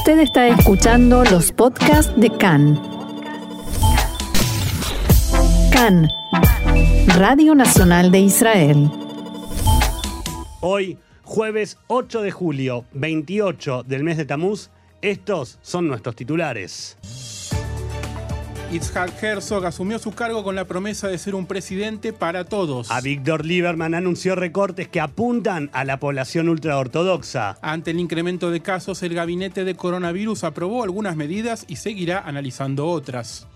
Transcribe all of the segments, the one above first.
Usted está escuchando los podcasts de CAN. CAN, Radio Nacional de Israel. Hoy, jueves 8 de julio, 28 del mes de Tamuz, estos son nuestros titulares. Itzhak Herzog asumió su cargo con la promesa de ser un presidente para todos. A Víctor Lieberman anunció recortes que apuntan a la población ultraortodoxa. Ante el incremento de casos, el gabinete de coronavirus aprobó algunas medidas y seguirá analizando otras.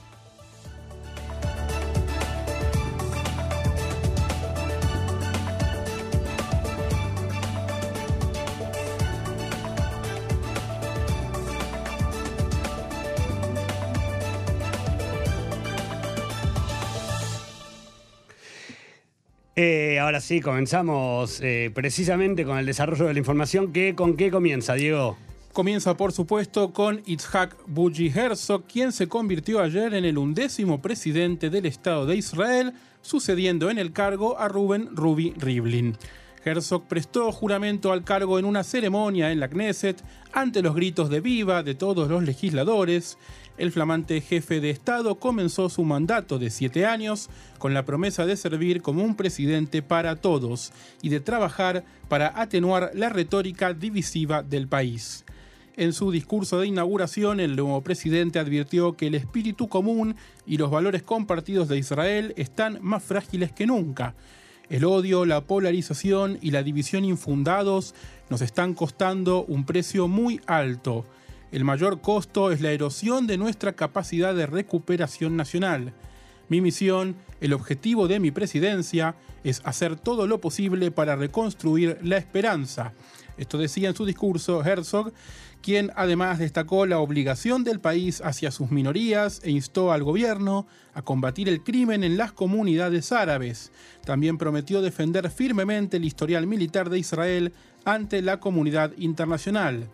Eh, ahora sí, comenzamos eh, precisamente con el desarrollo de la información. ¿Qué, ¿Con qué comienza, Diego? Comienza, por supuesto, con Itzhak Buji Herzog, quien se convirtió ayer en el undécimo presidente del Estado de Israel, sucediendo en el cargo a Ruben Rubi Rivlin. Herzog prestó juramento al cargo en una ceremonia en la Knesset ante los gritos de viva de todos los legisladores. El flamante jefe de Estado comenzó su mandato de siete años con la promesa de servir como un presidente para todos y de trabajar para atenuar la retórica divisiva del país. En su discurso de inauguración, el nuevo presidente advirtió que el espíritu común y los valores compartidos de Israel están más frágiles que nunca el odio, la polarización y la división infundados nos están costando un precio muy alto. El mayor costo es la erosión de nuestra capacidad de recuperación nacional. Mi misión, el objetivo de mi presidencia, es hacer todo lo posible para reconstruir la esperanza. Esto decía en su discurso Herzog, quien además destacó la obligación del país hacia sus minorías e instó al gobierno a combatir el crimen en las comunidades árabes. También prometió defender firmemente el historial militar de Israel ante la comunidad internacional.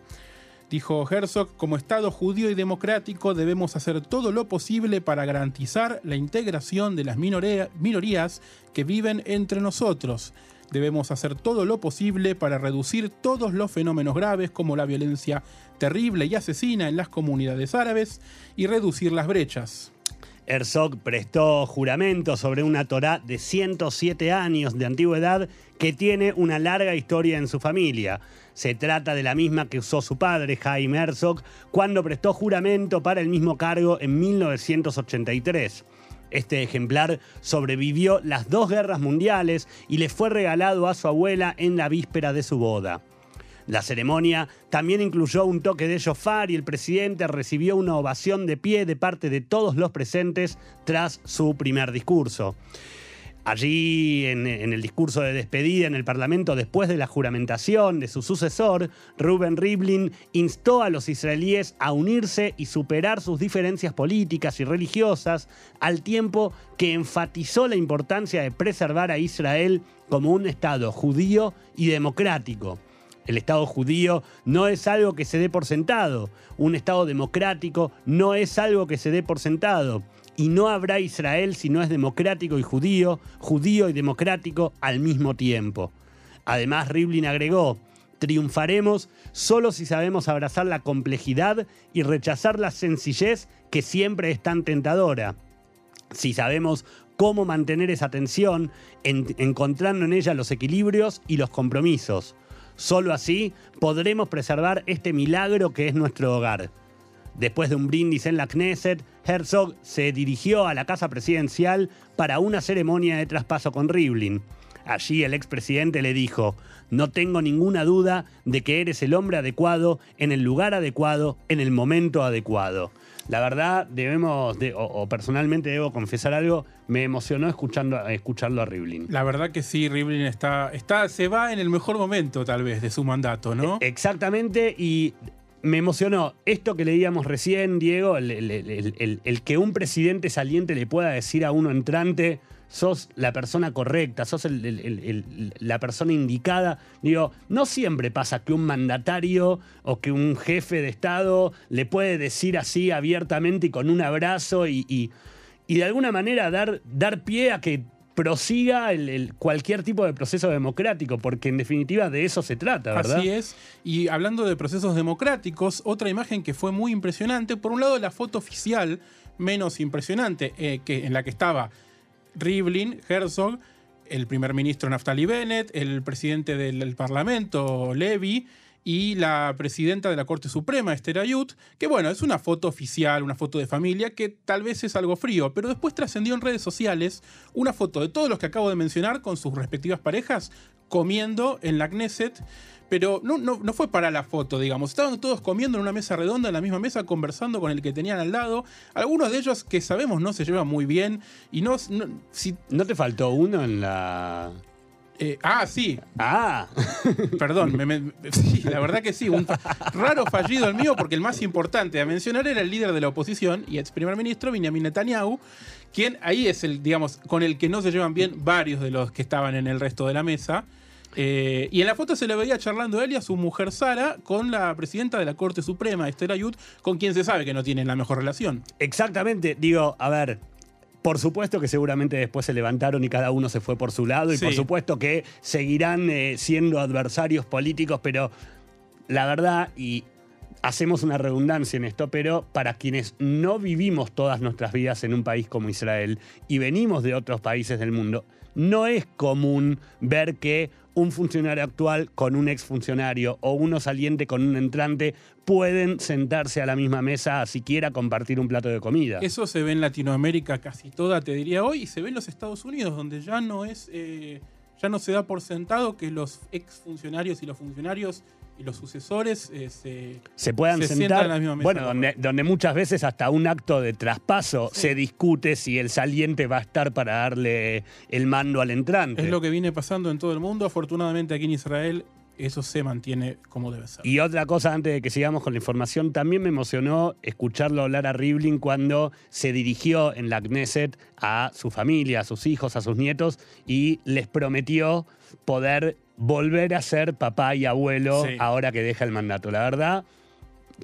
Dijo Herzog, como Estado judío y democrático debemos hacer todo lo posible para garantizar la integración de las minorías que viven entre nosotros. Debemos hacer todo lo posible para reducir todos los fenómenos graves como la violencia terrible y asesina en las comunidades árabes y reducir las brechas. Herzog prestó juramento sobre una Torá de 107 años de antigüedad que tiene una larga historia en su familia. Se trata de la misma que usó su padre, Jaime Herzog, cuando prestó juramento para el mismo cargo en 1983. Este ejemplar sobrevivió las dos guerras mundiales y le fue regalado a su abuela en la víspera de su boda. La ceremonia también incluyó un toque de shofar y el presidente recibió una ovación de pie de parte de todos los presentes tras su primer discurso. Allí, en, el discurso de despedida en el Parlamento después de la juramentación de su sucesor, Ruben Rivlin instó a los israelíes a unirse y superar sus diferencias políticas y religiosas, al tiempo que enfatizó la importancia de preservar a Israel como un Estado judío y democrático. El Estado judío no es algo que se dé por sentado, un Estado democrático no es algo que se dé por sentado y no habrá Israel si no es democrático y judío, judío y democrático al mismo tiempo. Además, Rivlin agregó, triunfaremos solo si sabemos abrazar la complejidad y rechazar la sencillez que siempre es tan tentadora. Si sabemos cómo mantener esa tensión, encontrando en ella los equilibrios y los compromisos. Solo así podremos preservar este milagro que es nuestro hogar. Después de un brindis en la Knesset, Herzog se dirigió a la casa presidencial para una ceremonia de traspaso con Rivlin. Allí el expresidente le dijo, no tengo ninguna duda de que eres el hombre adecuado, en el lugar adecuado, en el momento adecuado. La verdad, debemos, o, personalmente debo confesar algo, me emocionó escuchando, escucharlo a Rivlin. La verdad que sí, Rivlin está, está, se va en el mejor momento tal vez de su mandato, ¿no? E, exactamente, y me emocionó esto que leíamos recién, Diego, el, que un presidente saliente le pueda decir a uno entrante, sos la persona correcta, sos la persona indicada. Digo, no siempre pasa que un mandatario o que un jefe de Estado le puede decir así abiertamente y con un abrazo y, y, de alguna manera dar, dar pie a que prosiga cualquier tipo de proceso democrático, porque en definitiva de eso se trata, ¿verdad? Así es. Y hablando de procesos democráticos, otra imagen que fue muy impresionante, por un lado la foto oficial menos impresionante, eh, que, en la que estaba Rivlin, Herzog, el primer ministro Naftali Bennett, el presidente del, del Parlamento, Levy, y la presidenta de la Corte Suprema, Esther Ayut, que bueno, es una foto oficial, una foto de familia, que tal vez es algo frío, pero después trascendió en redes sociales una foto de todos los que acabo de mencionar con sus respectivas parejas comiendo en la Knesset, pero no, no, no fue para la foto, digamos. Estaban todos comiendo en una mesa redonda, en la misma mesa, conversando con el que tenían al lado. Algunos de ellos que sabemos no se llevan muy bien y no... si, ¿No te faltó uno en la... eh, ah, sí, Ah, Perdón, me- me- sí, la verdad que sí, un raro fallido el mío, porque el más importante a mencionar era el líder de la oposición y ex primer ministro Benjamin Netanyahu, quien ahí es el, digamos, con el que no se llevan bien varios de los que estaban en el resto de la mesa. Eh, y en la foto se le veía charlando él y a su mujer Sara con la presidenta de la Corte Suprema, Esther Ayut, con quien se sabe que no tienen la mejor relación. exactamente. Digo, a ver, por supuesto que seguramente después se levantaron y cada uno se fue por su lado y Sí. por supuesto que seguirán eh, siendo adversarios políticos, pero la verdad, y hacemos una redundancia en esto, pero para quienes no vivimos todas nuestras vidas en un país como Israel y venimos de otros países del mundo, no es común ver que un funcionario actual con un exfuncionario o uno saliente con un entrante pueden sentarse a la misma mesa siquiera compartir un plato de comida. Eso se ve en Latinoamérica casi toda, te diría hoy, y se ve en los Estados Unidos, donde ya no es, eh, ya no se da por sentado que los exfuncionarios y los funcionarios y los sucesores eh, se, se puedan se sentar. en la misma mesa, bueno, ¿no? donde, donde muchas veces hasta un acto de traspaso Sí. se discute si el saliente va a estar para darle el mando al entrante. Es lo que viene pasando en todo el mundo. Afortunadamente aquí en Israel eso se mantiene como debe ser. Y otra cosa, antes de que sigamos con la información, también me emocionó escucharlo hablar a Rivlin cuando se dirigió en la Knesset a su familia, a sus hijos, a sus nietos y les prometió poder volver a ser papá y abuelo Sí. ahora que deja el mandato. La verdad,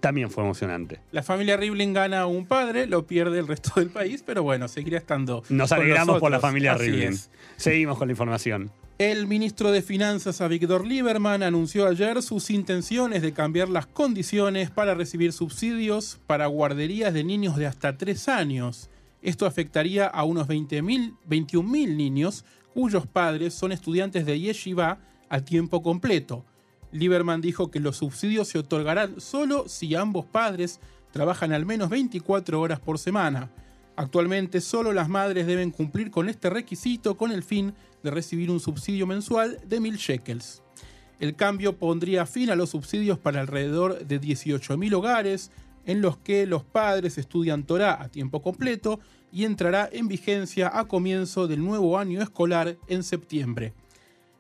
también fue emocionante. La familia Rivlin gana a un padre, lo pierde el resto del país, pero bueno, seguirá estando. Nos alegramos por la familia Así es. Seguimos con la información. El ministro de Finanzas, Avigdor Lieberman, anunció ayer sus intenciones de cambiar las condiciones para recibir subsidios para guarderías de niños de hasta 3 años. Esto afectaría a unos 20.000 21.000 niños cuyos padres son estudiantes de yeshiva a tiempo completo. Lieberman dijo que los subsidios se otorgarán solo si ambos padres trabajan al menos 24 horas por semana. Actualmente solo las madres deben cumplir con este requisito con el fin de recibir un subsidio mensual de 1.000 shekels. El cambio pondría fin a los subsidios para alrededor de 18.000 hogares en los que los padres estudian Torah a tiempo completo y entrará en vigencia a comienzo del nuevo año escolar en septiembre.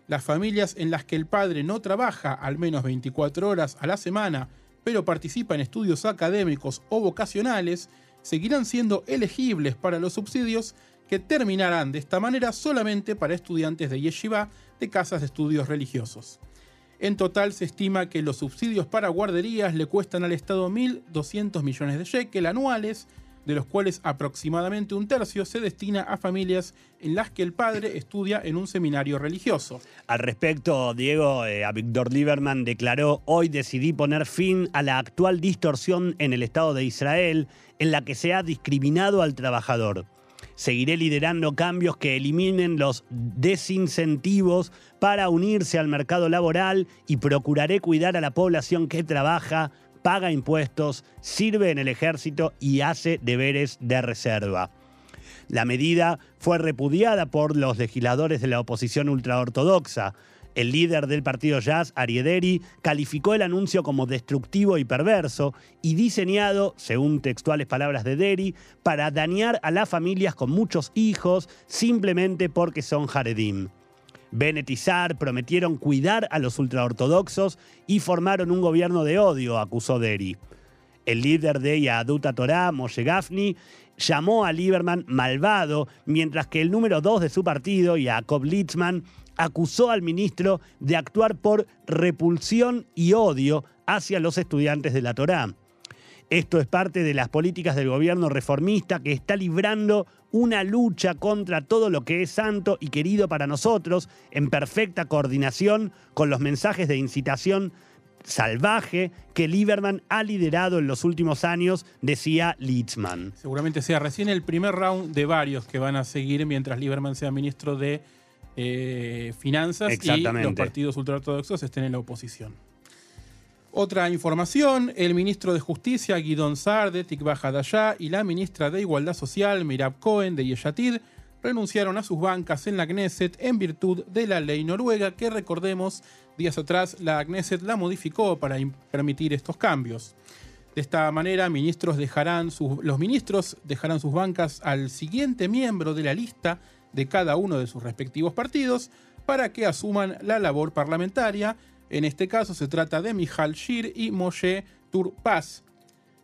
Las familias en las que el padre no trabaja al menos 24 horas a la semana, pero participa en estudios académicos o vocacionales, seguirán siendo elegibles para los subsidios que terminarán de esta manera solamente para estudiantes de yeshiva de casas de estudios religiosos. En total se estima que los subsidios para guarderías le cuestan al Estado 1.200 millones de shekel anuales, de los cuales aproximadamente un tercio se destina a familias en las que el padre estudia en un seminario religioso. Al respecto, Diego, eh, a Víctor Lieberman declaró, hoy decidí poner fin a la actual distorsión en el Estado de Israel en la que se ha discriminado al trabajador. Seguiré liderando cambios que eliminen los desincentivos para unirse al mercado laboral y procuraré cuidar a la población que trabaja, paga impuestos, sirve en el ejército y hace deberes de reserva. La medida fue repudiada por los legisladores de la oposición ultraortodoxa. El líder del partido Jazz, Ariederi, calificó el anuncio como destructivo y perverso y diseñado, según textuales palabras de Deri, para dañar a las familias con muchos hijos simplemente porque son Haredim. Saar prometieron cuidar a los ultraortodoxos y formaron un gobierno de odio, acusó Deri. El líder de Yaduta Torah, Moshe Gafni, llamó a Lieberman malvado, mientras que el número dos de su partido, Jacob Litzman, acusó al ministro de actuar por repulsión y odio hacia los estudiantes de la Torá. Esto es parte de las políticas del gobierno reformista que está librando una lucha contra todo lo que es santo y querido para nosotros, en perfecta coordinación con los mensajes de incitación salvaje que Lieberman ha liderado en los últimos años, decía Litzman. Seguramente sea recién el primer round de varios que van a seguir mientras Lieberman sea ministro de eh, Finanzas y los partidos ultraortodoxos estén en la oposición. Otra información, el ministro de Justicia, Guidón Saar, de Tikva Hadayá, y la ministra de Igualdad Social, Mirab Cohen, de Yeshatid, renunciaron a sus bancas en la Knesset en virtud de la ley noruega que, recordemos, días atrás la Knesset la modificó para permitir estos cambios. De esta manera, ministros dejarán los ministros dejarán sus bancas al siguiente miembro de la lista de cada uno de sus respectivos partidos para que asuman la labor parlamentaria en este caso se trata de Mijal Shir y Moshe Turpaz,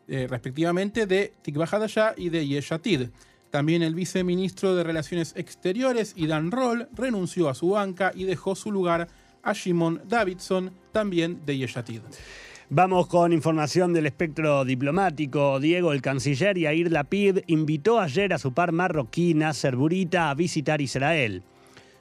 eh, respectivamente de Tikva y de Yeshatid. También el viceministro de Relaciones Exteriores, Idan Roll, renunció a su banca y dejó su lugar a Shimon Davidson, también de Yeshatid. Vamos con información del espectro diplomático. Diego, el canciller Yair Lapid, invitó ayer a su par marroquí Nasser Burita a visitar Israel.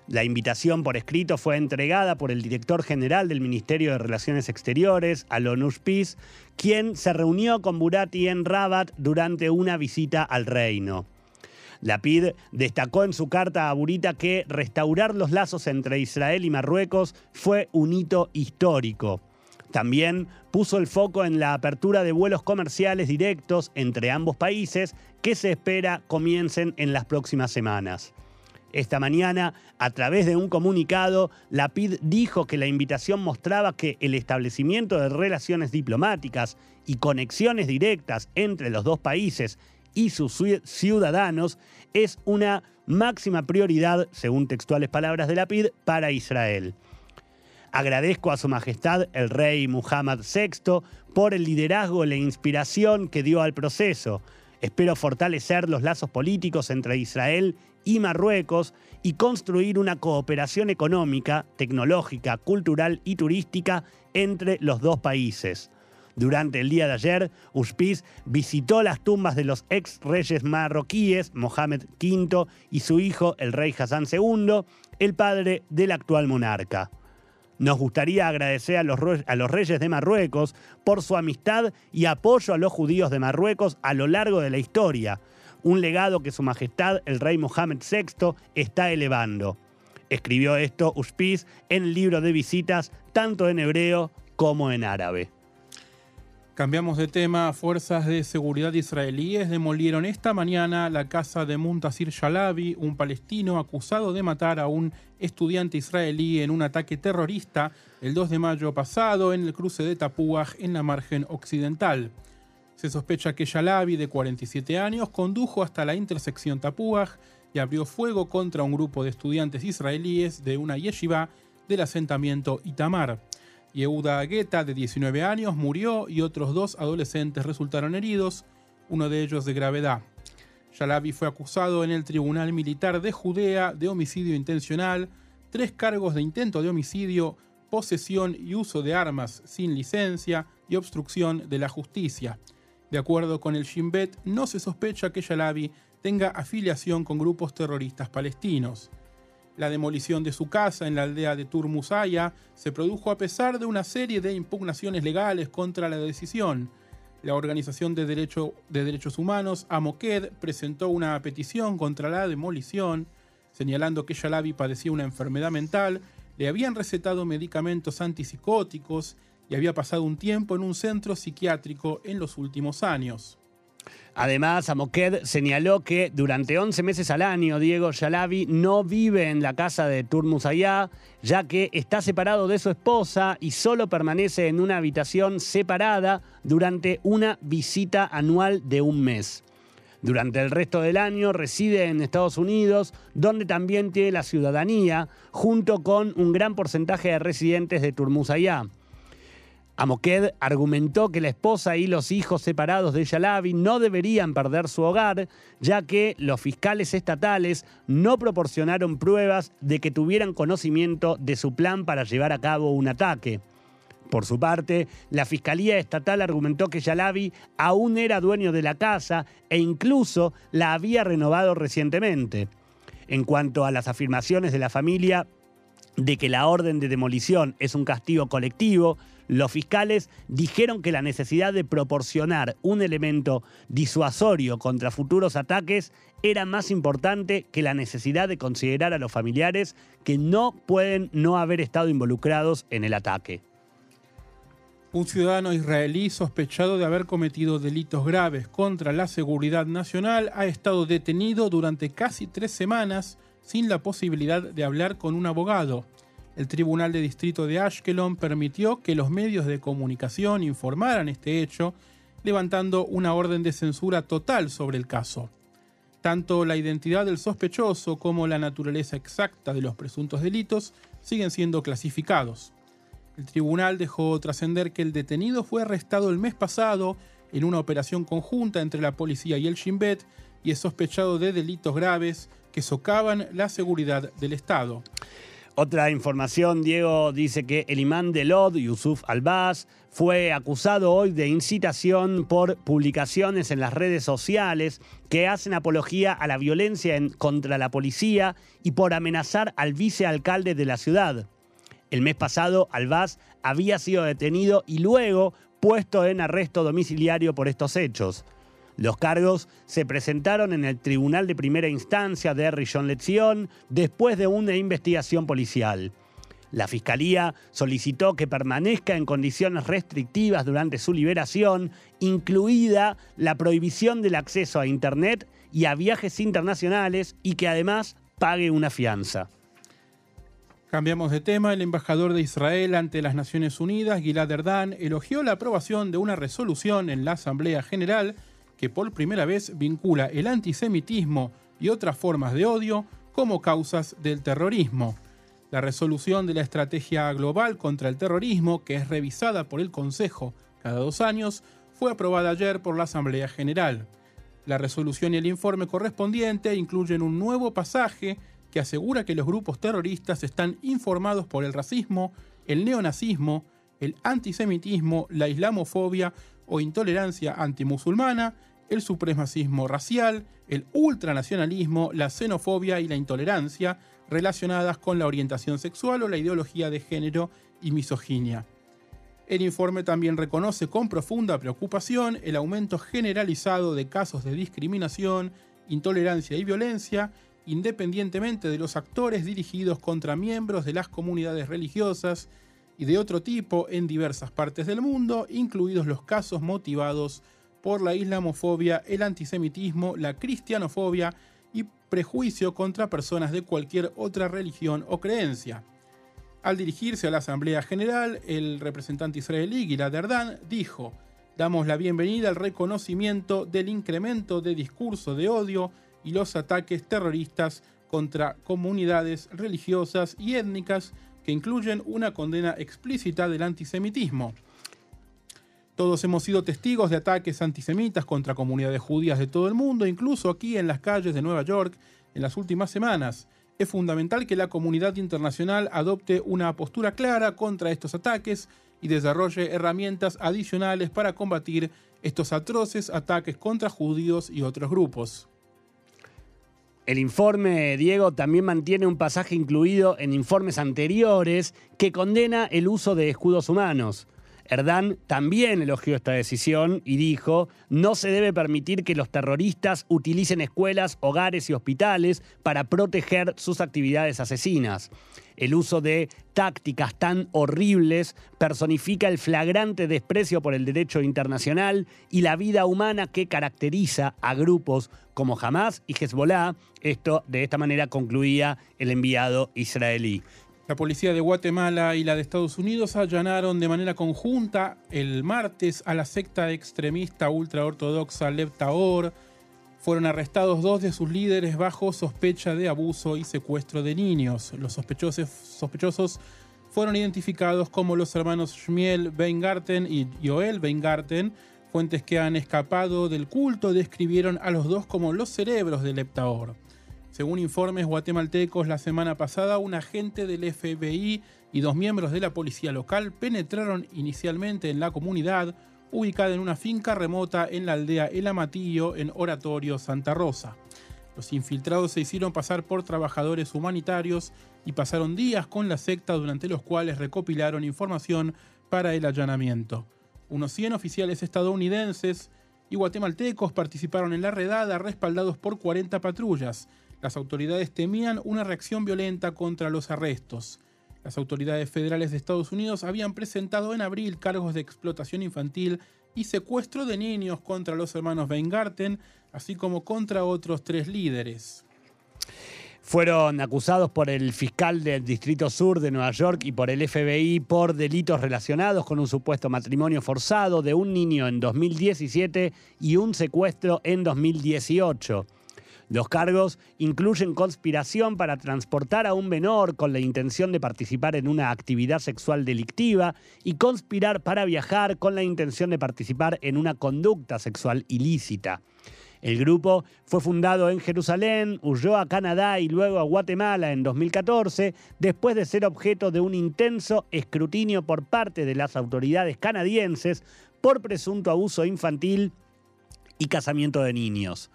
La invitación por escrito fue entregada por el director general del Ministerio de Relaciones Exteriores, Alon Ushpiz, quien se reunió con Burati en Rabat durante una visita al reino. Lapid destacó en su carta a Burita que restaurar los lazos entre Israel y Marruecos fue un hito histórico. También puso el foco en la apertura de vuelos comerciales directos entre ambos países que se espera comiencen en las próximas semanas. Esta mañana, a través de un comunicado, la PID dijo que la invitación mostraba que el establecimiento de relaciones diplomáticas y conexiones directas entre los dos países y sus ciudadanos es una máxima prioridad, según textuales palabras de la PID, para Israel. Agradezco a Su Majestad el Rey Muhammad VI por el liderazgo y la inspiración que dio al proceso. Espero fortalecer los lazos políticos entre Israel y Marruecos y construir una cooperación económica, tecnológica, cultural y turística entre los dos países. Durante el día de ayer, Uspiz visitó las tumbas de los ex reyes marroquíes, Mohamed V y su hijo, el rey Hassan II, el padre del actual monarca. Nos gustaría agradecer a los, a los, reyes de Marruecos por su amistad y apoyo a los judíos de Marruecos a lo largo de la historia, un legado que Su Majestad el Rey Mohammed VI está elevando. Escribió esto Uspiz en el libro de visitas, tanto en hebreo como en árabe. Cambiamos de tema. Fuerzas de seguridad israelíes demolieron esta mañana la casa de Muntasir Shalabi, un palestino acusado de matar a un estudiante israelí en un ataque terrorista el 2 de mayo pasado en el cruce de Tapuaj en la margen occidental. Se sospecha que Yalabi, de 47 años, condujo hasta la intersección Tapuaj y abrió fuego contra un grupo de estudiantes israelíes de una yeshiva del asentamiento Itamar. Yehuda Agueta, de 19 años, murió y otros dos adolescentes resultaron heridos, uno de ellos de gravedad. Yalabi fue acusado en el Tribunal Militar de Judea de homicidio intencional, tres cargos de intento de homicidio, posesión y uso de armas sin licencia y obstrucción de la justicia. De acuerdo con el Shin Bet, no se sospecha que Yalabi tenga afiliación con grupos terroristas palestinos. La demolición de su casa en la aldea de Turmusaya se produjo a pesar de una serie de impugnaciones legales contra la decisión. La Organización de, de Derechos Humanos, Amoked, presentó una petición contra la demolición, señalando que Yalabi padecía una enfermedad mental, le habían recetado medicamentos antipsicóticos y había pasado un tiempo en un centro psiquiátrico en los últimos años. Además, Amoked señaló que durante 11 meses al año, Diego Yalabi no vive en la casa de Turmusayá, ya que está separado de su esposa y solo permanece en una habitación separada durante una visita anual de un mes. Durante el resto del año reside en Estados Unidos, donde también tiene la ciudadanía, junto con un gran porcentaje de residentes de Turmusayá. Amoked argumentó que la esposa y los hijos separados de Yalabi no deberían perder su hogar, ya que los fiscales estatales no proporcionaron pruebas de que tuvieran conocimiento de su plan para llevar a cabo un ataque. Por su parte, la Fiscalía Estatal argumentó que Yalabi aún era dueño de la casa e incluso la había renovado recientemente. En cuanto a las afirmaciones de la familia de que la orden de demolición es un castigo colectivo, los fiscales dijeron que la necesidad de proporcionar un elemento disuasorio contra futuros ataques era más importante que la necesidad de considerar a los familiares que no pueden no haber estado involucrados en el ataque. Un ciudadano israelí sospechado de haber cometido delitos graves contra la seguridad nacional ha estado detenido durante casi tres semanas sin la posibilidad de hablar con un abogado. El Tribunal de Distrito de Ashkelon permitió que los medios de comunicación informaran este hecho, levantando una orden de censura total sobre el caso. Tanto la identidad del sospechoso como la naturaleza exacta de los presuntos delitos siguen siendo clasificados. El tribunal dejó trascender que el detenido fue arrestado el mes pasado en una operación conjunta entre la policía y el Shin Bet y es sospechado de delitos graves que socavan la seguridad del Estado. Otra información, Diego dice que el imán de Lod, Yusuf Albaz, fue acusado hoy de incitación por publicaciones en las redes sociales que hacen apología a la violencia contra la policía y por amenazar al vicealcalde de la ciudad. El mes pasado, Albaz había sido detenido y luego puesto en arresto domiciliario por estos hechos. Los cargos se presentaron en el Tribunal de Primera Instancia de Rishon LeZion después de una investigación policial. La Fiscalía solicitó que permanezca en condiciones restrictivas durante su liberación, incluida la prohibición del acceso a Internet y a viajes internacionales y que además pague una fianza. Cambiamos de tema. El embajador de Israel ante las Naciones Unidas, Gilad Erdan, elogió la aprobación de una resolución en la Asamblea General que por primera vez vincula el antisemitismo y otras formas de odio como causas del terrorismo. La resolución de la Estrategia Global contra el Terrorismo, que es revisada por el Consejo cada dos años, fue aprobada ayer por la Asamblea General. La resolución y el informe correspondiente incluyen un nuevo pasaje que asegura que los grupos terroristas están informados por el racismo, el neonazismo, el antisemitismo, la islamofobia o intolerancia antimusulmana, el supremacismo racial, el ultranacionalismo, la xenofobia y la intolerancia relacionadas con la orientación sexual o la ideología de género y misoginia. El informe también reconoce con profunda preocupación el aumento generalizado de casos de discriminación, intolerancia y violencia independientemente de los actores dirigidos contra miembros de las comunidades religiosas y de otro tipo en diversas partes del mundo, incluidos los casos motivados la islamofobia, el antisemitismo, la cristianofobia y prejuicio contra personas de cualquier otra religión o creencia. Al dirigirse a la Asamblea General, el representante israelí Gilad Erdan dijo, damos la bienvenida al reconocimiento del incremento de discurso de odio y los ataques terroristas contra comunidades religiosas y étnicas que incluyen una condena explícita del antisemitismo. Todos hemos sido testigos de ataques antisemitas contra comunidades judías de todo el mundo, incluso aquí en las calles de Nueva York en las últimas semanas. Es fundamental que la comunidad internacional adopte una postura clara contra estos ataques y desarrolle herramientas adicionales para combatir estos atroces ataques contra judíos y otros grupos. El informe, Diego, también mantiene un pasaje incluido en informes anteriores que condena el uso de escudos humanos. Erdán también elogió esta decisión y dijo, no se debe permitir que los terroristas utilicen escuelas, hogares y hospitales para proteger sus actividades asesinas. El uso de tácticas tan horribles personifica el flagrante desprecio por el derecho internacional y la vida humana que caracteriza a grupos como Hamas y Hezbollah. Esto de esta manera concluía el enviado israelí. La policía de Guatemala y la de Estados Unidos allanaron de manera conjunta el martes a la secta extremista ultraortodoxa Lev Taor. Fueron arrestados dos de sus líderes bajo sospecha de abuso y secuestro de niños. Los sospechosos, sospechosos fueron identificados como los hermanos Shmiel Weingarten y Joel Weingarten. Fuentes que han escapado del culto describieron a los dos como los cerebros de Leptaor. Según informes guatemaltecos, la semana pasada un agente del FBI y dos miembros de la policía local penetraron inicialmente en la comunidad, ubicada en una finca remota en la aldea El Amatillo, en Oratorio Santa Rosa. Los infiltrados se hicieron pasar por trabajadores humanitarios y pasaron días con la secta durante los cuales recopilaron información para el allanamiento. Unos 100 oficiales estadounidenses y guatemaltecos participaron en la redada respaldados por 40 patrullas. Las autoridades temían una reacción violenta contra los arrestos. Las autoridades federales de Estados Unidos habían presentado en abril cargos de explotación infantil y secuestro de niños contra los hermanos Weingarten, así como contra otros tres líderes. Fueron acusados por el fiscal del Distrito Sur de Nueva York y por el FBI por delitos relacionados con un supuesto matrimonio forzado de un niño en 2017 y un secuestro en 2018. Los cargos incluyen conspiración para transportar a un menor con la intención de participar en una actividad sexual delictiva y conspirar para viajar con la intención de participar en una conducta sexual ilícita. El grupo fue fundado en Jerusalén, huyó a Canadá y luego a Guatemala en 2014, después de ser objeto de un intenso escrutinio por parte de las autoridades canadienses por presunto abuso infantil y casamiento de niños.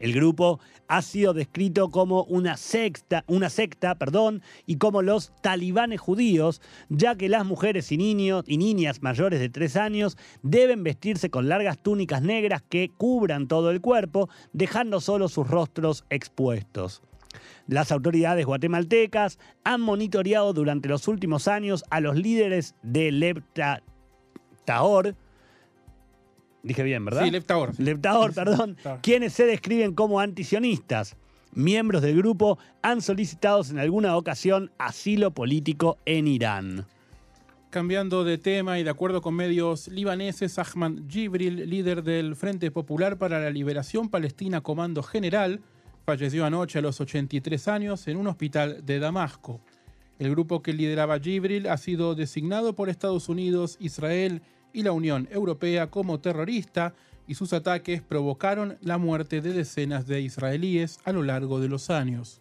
El grupo ha sido descrito como una secta, una secta, perdón, y como los talibanes judíos, ya que las mujeres y niños y niñas mayores de tres años deben vestirse con largas túnicas negras que cubran todo el cuerpo, dejando solo sus rostros expuestos. Las autoridades guatemaltecas han monitoreado durante los últimos años a los líderes de Lepta Tahor, Dije bien, ¿verdad? Sí, Leptaor. Leptaor, perdón. quienes se describen como antisionistas. Miembros del grupo han solicitado en alguna ocasión asilo político en Irán. Cambiando de tema y de acuerdo con medios libaneses, Ahmad Jibril, líder del Frente Popular para la Liberación Palestina Comando General, falleció anoche a los 83 años en un hospital de Damasco. El grupo que lideraba Jibril ha sido designado por Estados Unidos, Israel y la Unión Europea como terrorista y sus ataques provocaron la muerte de decenas de israelíes a lo largo de los años.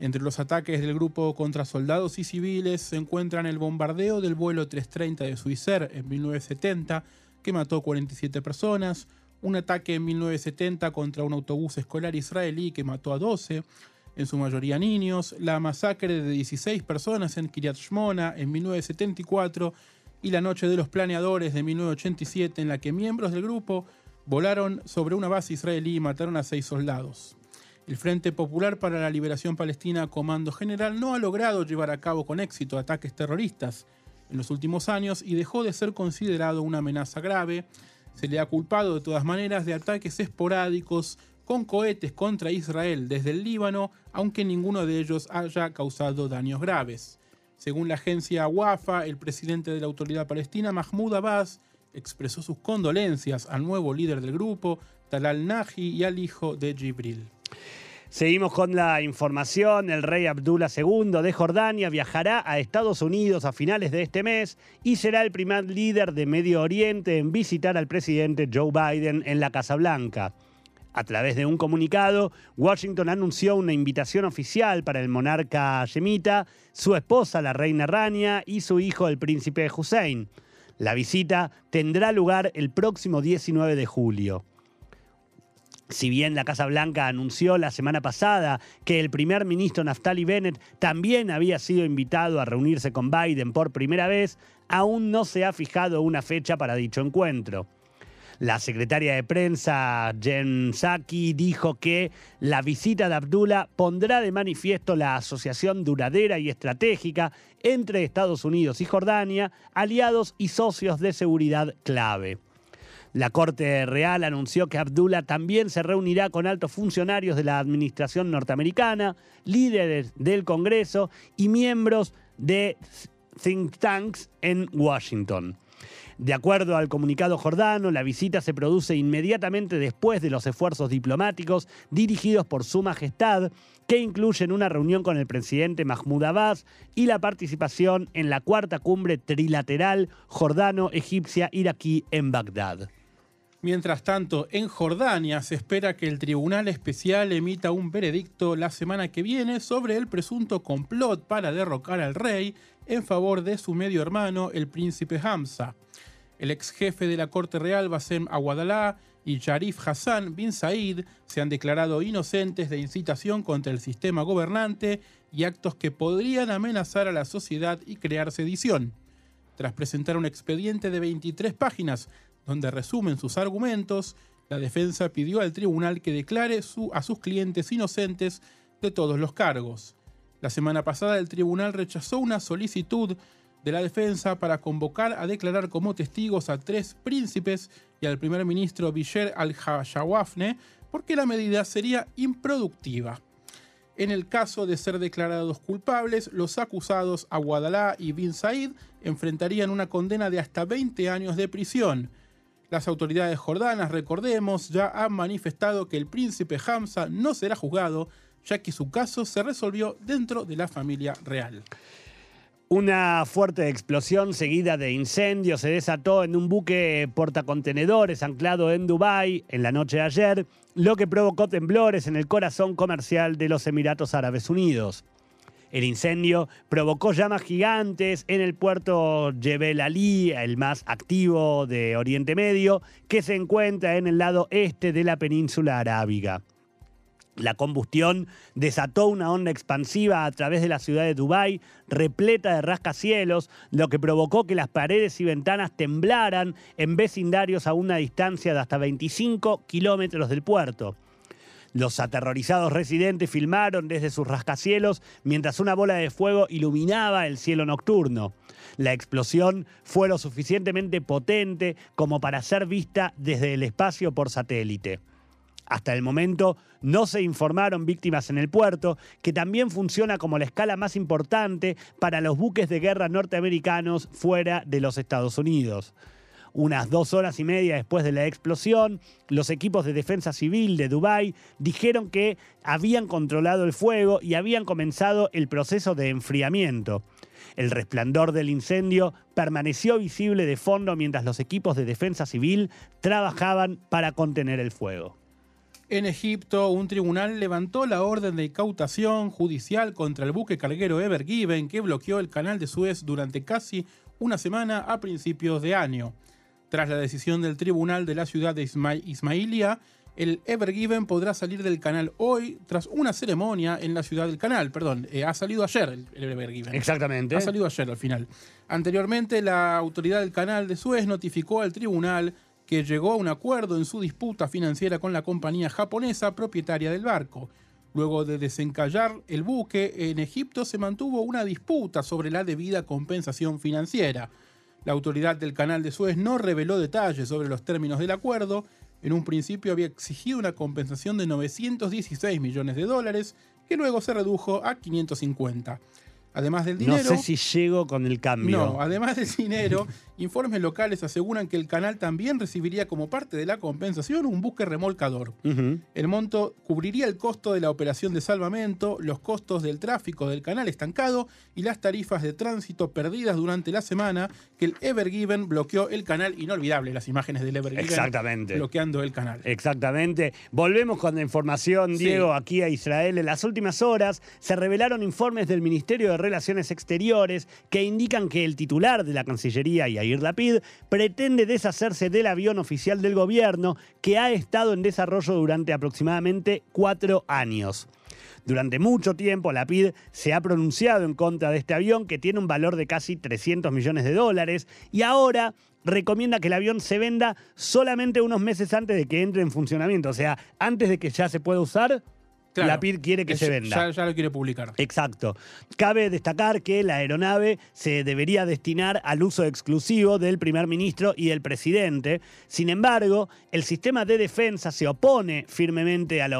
Entre los ataques del grupo contra soldados y civiles se encuentran el bombardeo del vuelo 330 de Swissair en 1970, que mató 47 personas, un ataque en 1970 contra un autobús escolar israelí que mató a 12, en su mayoría niños, la masacre de 16 personas en Kiryat Shmona en 1974 y La Noche de los Planeadores de 1987, en la que miembros del grupo volaron sobre una base israelí y mataron a seis soldados. El Frente Popular para la Liberación Palestina Comando General no ha logrado llevar a cabo con éxito ataques terroristas en los últimos años y dejó de ser considerado una amenaza grave. Se le ha culpado de todas maneras de ataques esporádicos con cohetes contra Israel desde el Líbano, aunque ninguno de ellos haya causado daños graves. Según la agencia WAFA, el presidente de la autoridad palestina, Mahmoud Abbas, expresó sus condolencias al nuevo líder del grupo, Talal Naji, y al hijo de Jibril. Seguimos con la información. El rey Abdullah II de Jordania viajará a Estados Unidos a finales de este mes y será el primer líder de Medio Oriente en visitar al presidente Joe Biden en la Casa Blanca. A través de un comunicado, Washington anunció una invitación oficial para el monarca yemita, su esposa, la reina Rania, y su hijo, el príncipe Hussein. La visita tendrá lugar el próximo 19 de julio. Si bien la Casa Blanca anunció la semana pasada que el primer ministro Naftali Bennett también había sido invitado a reunirse con Biden por primera vez, aún no se ha fijado una fecha para dicho encuentro. La secretaria de prensa Jen Psaki dijo que la visita de Abdullah pondrá de manifiesto la asociación duradera y estratégica entre Estados Unidos y Jordania, aliados y socios de seguridad clave. La Corte Real anunció que Abdullah también se reunirá con altos funcionarios de la administración norteamericana, líderes del Congreso y miembros de think tanks en Washington. De acuerdo al comunicado jordano, la visita se produce inmediatamente después de los esfuerzos diplomáticos dirigidos por Su Majestad, que incluyen una reunión con el presidente Mahmoud Abbas y la participación en la cuarta cumbre trilateral jordano-egipcia-iraquí en Bagdad. Mientras tanto, en Jordania se espera que el Tribunal Especial emita un veredicto la semana que viene sobre el presunto complot para derrocar al rey en favor de su medio hermano, el príncipe Hamza. El ex jefe de la Corte Real, Bassem Awadallah, y Sharif Hassan bin Said se han declarado inocentes de incitación contra el sistema gobernante y actos que podrían amenazar a la sociedad y crear sedición. Tras presentar un expediente de 23 páginas donde resumen sus argumentos, la defensa pidió al tribunal que declare a sus clientes inocentes de todos los cargos. La semana pasada el tribunal rechazó una solicitud de la defensa para convocar a declarar como testigos a tres príncipes y al primer ministro Bisher al-Hashawafne porque la medida sería improductiva. En el caso de ser declarados culpables, los acusados Aguadalá y Bin Said enfrentarían una condena de hasta 20 años de prisión. Las autoridades jordanas, recordemos, ya han manifestado que el príncipe Hamza no será juzgado, ya que su caso se resolvió dentro de la familia real. Una fuerte explosión seguida de incendios se desató en un buque portacontenedores anclado en Dubái en la noche de ayer, lo que provocó temblores en el corazón comercial de los Emiratos Árabes Unidos. El incendio provocó llamas gigantes en el puerto Jebel Ali, el más activo de Oriente Medio, que se encuentra en el lado este de la península arábiga. La combustión desató una onda expansiva a través de la ciudad de Dubái, repleta de rascacielos, lo que provocó que las paredes y ventanas temblaran en vecindarios a una distancia de hasta 25 kilómetros del puerto. Los aterrorizados residentes filmaron desde sus rascacielos mientras una bola de fuego iluminaba el cielo nocturno. La explosión fue lo suficientemente potente como para ser vista desde el espacio por satélite. Hasta el momento no se informaron víctimas en el puerto, que también funciona como la escala más importante para los buques de guerra norteamericanos fuera de los Estados Unidos. Unas dos horas y media después de la explosión, los equipos de defensa civil de Dubái dijeron que habían controlado el fuego y habían comenzado el proceso de enfriamiento. El resplandor del incendio permaneció visible de fondo mientras los equipos de defensa civil trabajaban para contener el fuego. En Egipto, un tribunal levantó la orden de incautación judicial contra el buque carguero Ever Given que bloqueó el canal de Suez durante casi una semana a principios de año. Tras la decisión del tribunal de la ciudad de Ismailia, el Ever Given podrá salir del canal hoy tras una ceremonia en la ciudad del canal. Perdón, eh, ha salido ayer el, el Ever Given. Exactamente. Ha salido ayer al final. Anteriormente, la autoridad del canal de Suez notificó al tribunal que llegó a un acuerdo en su disputa financiera con la compañía japonesa propietaria del barco. Luego de desencallar el buque, en Egipto se mantuvo una disputa sobre la debida compensación financiera. La autoridad del canal de Suez no reveló detalles sobre los términos del acuerdo. En un principio había exigido una compensación de 916 millones de dólares, que luego se redujo a 550. Además del dinero. No sé si llego con el cambio. No, además del dinero, informes locales aseguran que el canal también recibiría como parte de la compensación un buque remolcador. El monto cubriría el costo de la operación de salvamento, los costos del tráfico del canal estancado y las tarifas de tránsito perdidas durante la semana que el Ever Given bloqueó el canal. Inolvidable las imágenes del Ever Given Exactamente. bloqueando el canal. Exactamente. Volvemos con la información, Diego, aquí a Israel. En las últimas horas se revelaron informes del Ministerio de Relaciones Exteriores que indican que el titular de la Cancillería, Yair Lapid, pretende deshacerse del avión oficial del gobierno que ha estado en desarrollo durante aproximadamente cuatro años. Durante mucho tiempo, Lapid se ha pronunciado en contra de este avión que tiene un valor de casi 300 millones de dólares y ahora recomienda que el avión se venda solamente unos meses antes de que entre en funcionamiento. O sea, antes de que ya se pueda usar, Claro. la PID quiere que Es- se venda. Ya, ya lo quiere publicar. Exacto. Cabe destacar que la aeronave se debería destinar al uso exclusivo del primer ministro y del presidente. Sin embargo, el sistema de defensa se opone firmemente a la,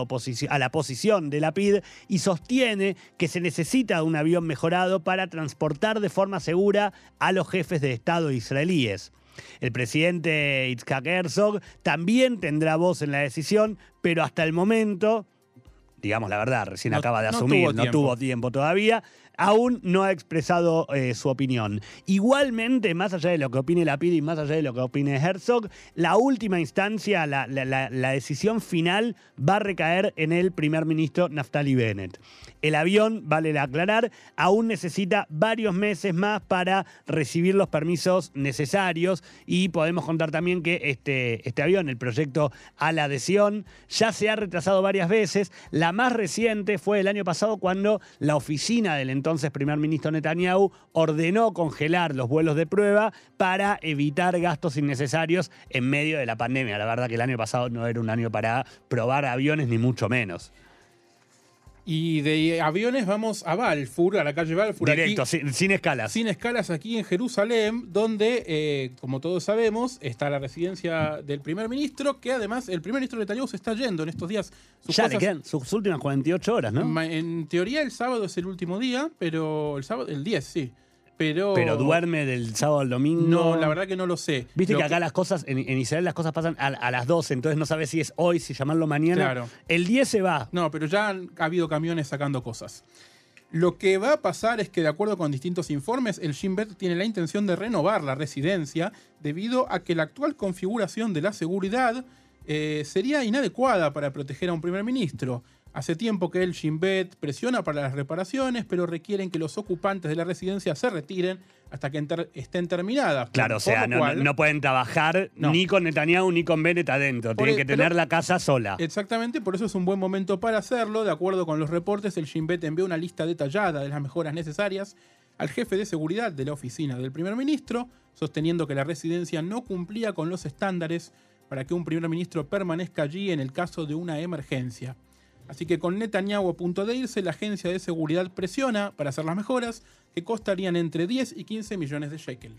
a la posición de la PID y sostiene que se necesita un avión mejorado para transportar de forma segura a los jefes de Estado israelíes. El presidente Itzhak Herzog también tendrá voz en la decisión, pero hasta el momento digamos la verdad, recién No- acaba de no asumir, tuvo no tuvo tiempo todavía. Aún no ha expresado eh, su opinión. Igualmente, más allá de lo que opine Lapid y más allá de lo que opine Herzog, la última instancia, la, la- la- la decisión final va a recaer en el primer ministro Naftali Bennett. El avión, vale aclarar, aún necesita varios meses más para recibir los permisos necesarios y podemos contar también que este, este avión, el proyecto a la adhesión, ya se ha retrasado varias veces. La más reciente fue el año pasado cuando la oficina del entonces primer ministro Netanyahu ordenó congelar los vuelos de prueba para evitar gastos innecesarios en medio de la pandemia. La verdad que el año pasado no era un año para probar aviones ni mucho menos. Y de aviones vamos a Balfour, a la calle Balfour. aquí- Directo, sin, sin escalas. sin escalas aquí en Jerusalén, donde, eh, como todos sabemos, está la residencia del primer ministro, que además el primer ministro Netanyahu se está yendo en estos días. Sus ya le cosas- quedan sus últimas 48 horas, ¿no? En teoría el sábado es el último día, pero el sábado, el 10, sí. Pero, Pero duerme del sábado al domingo. No, la verdad que no lo sé. Viste Lo que acá las cosas, en, en Israel las cosas pasan a, a las 12, entonces no sabes si es hoy, si llamarlo mañana. Claro. El 10 se va. No, pero ya han ha habido camiones sacando cosas. Lo que va a pasar es que, de acuerdo con distintos informes, el Shin Bet tiene la intención de renovar la residencia debido a que la actual configuración de la seguridad eh, sería inadecuada para proteger a un primer ministro. Hace tiempo que el Shin Bet presiona para las reparaciones, pero requieren que los ocupantes de la residencia se retiren hasta que enter- estén terminadas. Claro, o sea, no, cual- no- no pueden trabajar No. ni con Netanyahu ni con Bennett adentro. Por Tienen que pero- tener la casa sola. Exactamente, por eso es un buen momento para hacerlo. De acuerdo con los reportes, el Shin Bet envió una lista detallada de las mejoras necesarias al jefe de seguridad de la oficina del primer ministro, sosteniendo que la residencia no cumplía con los estándares para que un primer ministro permanezca allí en el caso de una emergencia. Así que con Netanyahu a punto de irse, la agencia de seguridad presiona para hacer las mejoras que costarían entre 10 y 15 millones de shekel.